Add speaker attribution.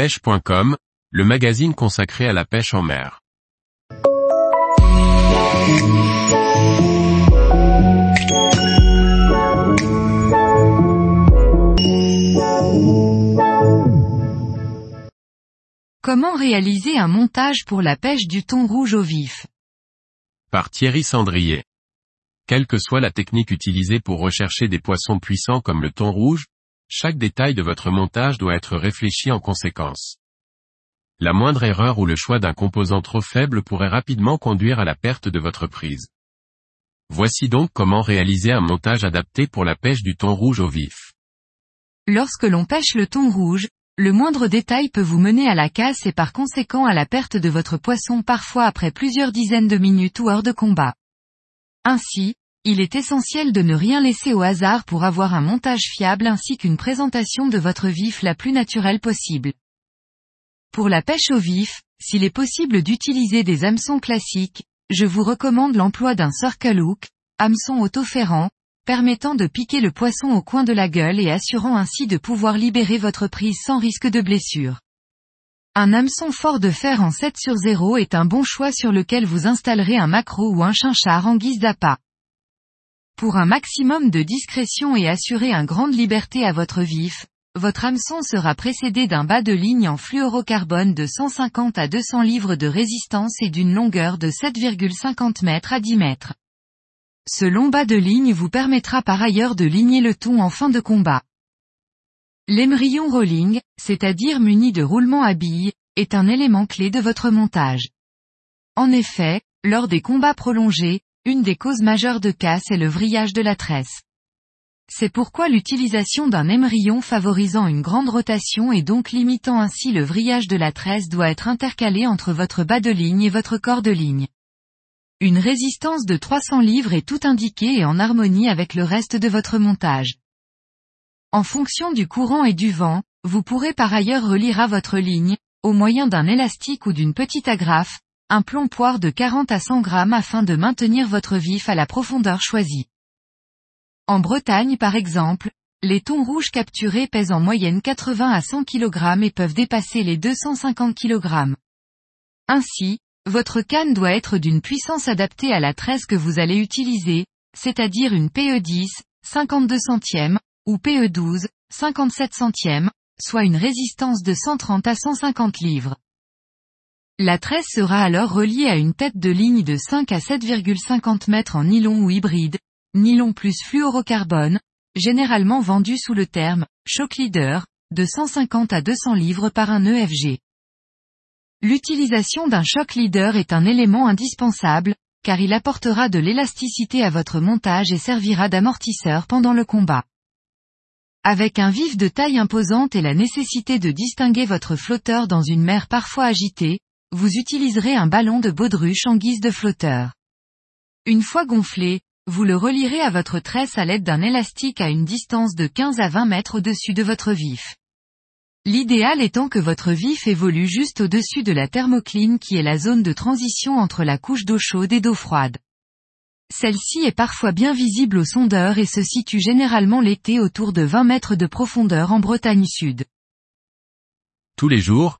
Speaker 1: pêche.com, le magazine consacré à la pêche en mer.
Speaker 2: Comment réaliser un montage pour la pêche du thon rouge au vif?
Speaker 1: Par Thierry Sandrier. Quelle que soit la technique utilisée pour rechercher des poissons puissants comme le thon rouge, chaque détail de votre montage doit être réfléchi en conséquence. La moindre erreur ou le choix d'un composant trop faible pourrait rapidement conduire à la perte de votre prise. Voici donc comment réaliser un montage adapté pour la pêche du thon rouge au vif.
Speaker 2: Lorsque l'on pêche le thon rouge, le moindre détail peut vous mener à la casse et par conséquent à la perte de votre poisson parfois après plusieurs dizaines de minutes ou heures de combat. Ainsi, il est essentiel de ne rien laisser au hasard pour avoir un montage fiable ainsi qu'une présentation de votre vif la plus naturelle possible. Pour la pêche au vif, s'il est possible d'utiliser des hameçons classiques, je vous recommande l'emploi d'un circle hook, hameçon autoferrant, permettant de piquer le poisson au coin de la gueule et assurant ainsi de pouvoir libérer votre prise sans risque de blessure. Un hameçon fort de fer en 7 sur 0 est un bon choix sur lequel vous installerez un macro ou un chinchard en guise d'appât. Pour un maximum de discrétion et assurer une grande liberté à votre vif, votre hameçon sera précédé d'un bas de ligne en fluorocarbone de 150 à 200 livres de résistance et d'une longueur de 7,50 mètres à 10 mètres. Ce long bas de ligne vous permettra par ailleurs de ligner le thon en fin de combat. L'émerillon rolling, c'est-à-dire muni de roulement à billes, est un élément clé de votre montage. En effet, lors des combats prolongés, une des causes majeures de casse est le vrillage de la tresse. C'est pourquoi l'utilisation d'un émerillon favorisant une grande rotation et donc limitant ainsi le vrillage de la tresse doit être intercalé entre votre bas de ligne et votre corps de ligne. Une résistance de 300 livres est tout indiquée et en harmonie avec le reste de votre montage. En fonction du courant et du vent, vous pourrez par ailleurs relire à votre ligne, au moyen d'un élastique ou d'une petite agrafe, un plomb poire de 40 à 100 grammes afin de maintenir votre vif à la profondeur choisie. En Bretagne par exemple, les thons rouges capturés pèsent en moyenne 80 à 100 kg et peuvent dépasser les 250 kg. Ainsi, votre canne doit être d'une puissance adaptée à la tresse que vous allez utiliser, c'est-à-dire une PE10, 52 centièmes, ou PE12, 57 centièmes, soit une résistance de 130 à 150 livres. La tresse sera alors reliée à une tête de ligne de 5 à 7,50 mètres en nylon ou hybride, nylon plus fluorocarbone, généralement vendu sous le terme shock leader, de 150 à 200 livres par un EFG. L'utilisation d'un shock leader est un élément indispensable, car il apportera de l'élasticité à votre montage et servira d'amortisseur pendant le combat. Avec un vif de taille imposante et la nécessité de distinguer votre flotteur dans une mer parfois agitée, vous utiliserez un ballon de baudruche en guise de flotteur. Une fois gonflé, vous le relierez à votre tresse à l'aide d'un élastique à une distance de 15 à 20 mètres au-dessus de votre vif. L'idéal étant que votre vif évolue juste au-dessus de la thermocline qui est la zone de transition entre la couche d'eau chaude et d'eau froide. Celle-ci est parfois bien visible au sondeur et se situe généralement l'été autour de 20 mètres de profondeur en Bretagne Sud.
Speaker 1: Tous les jours,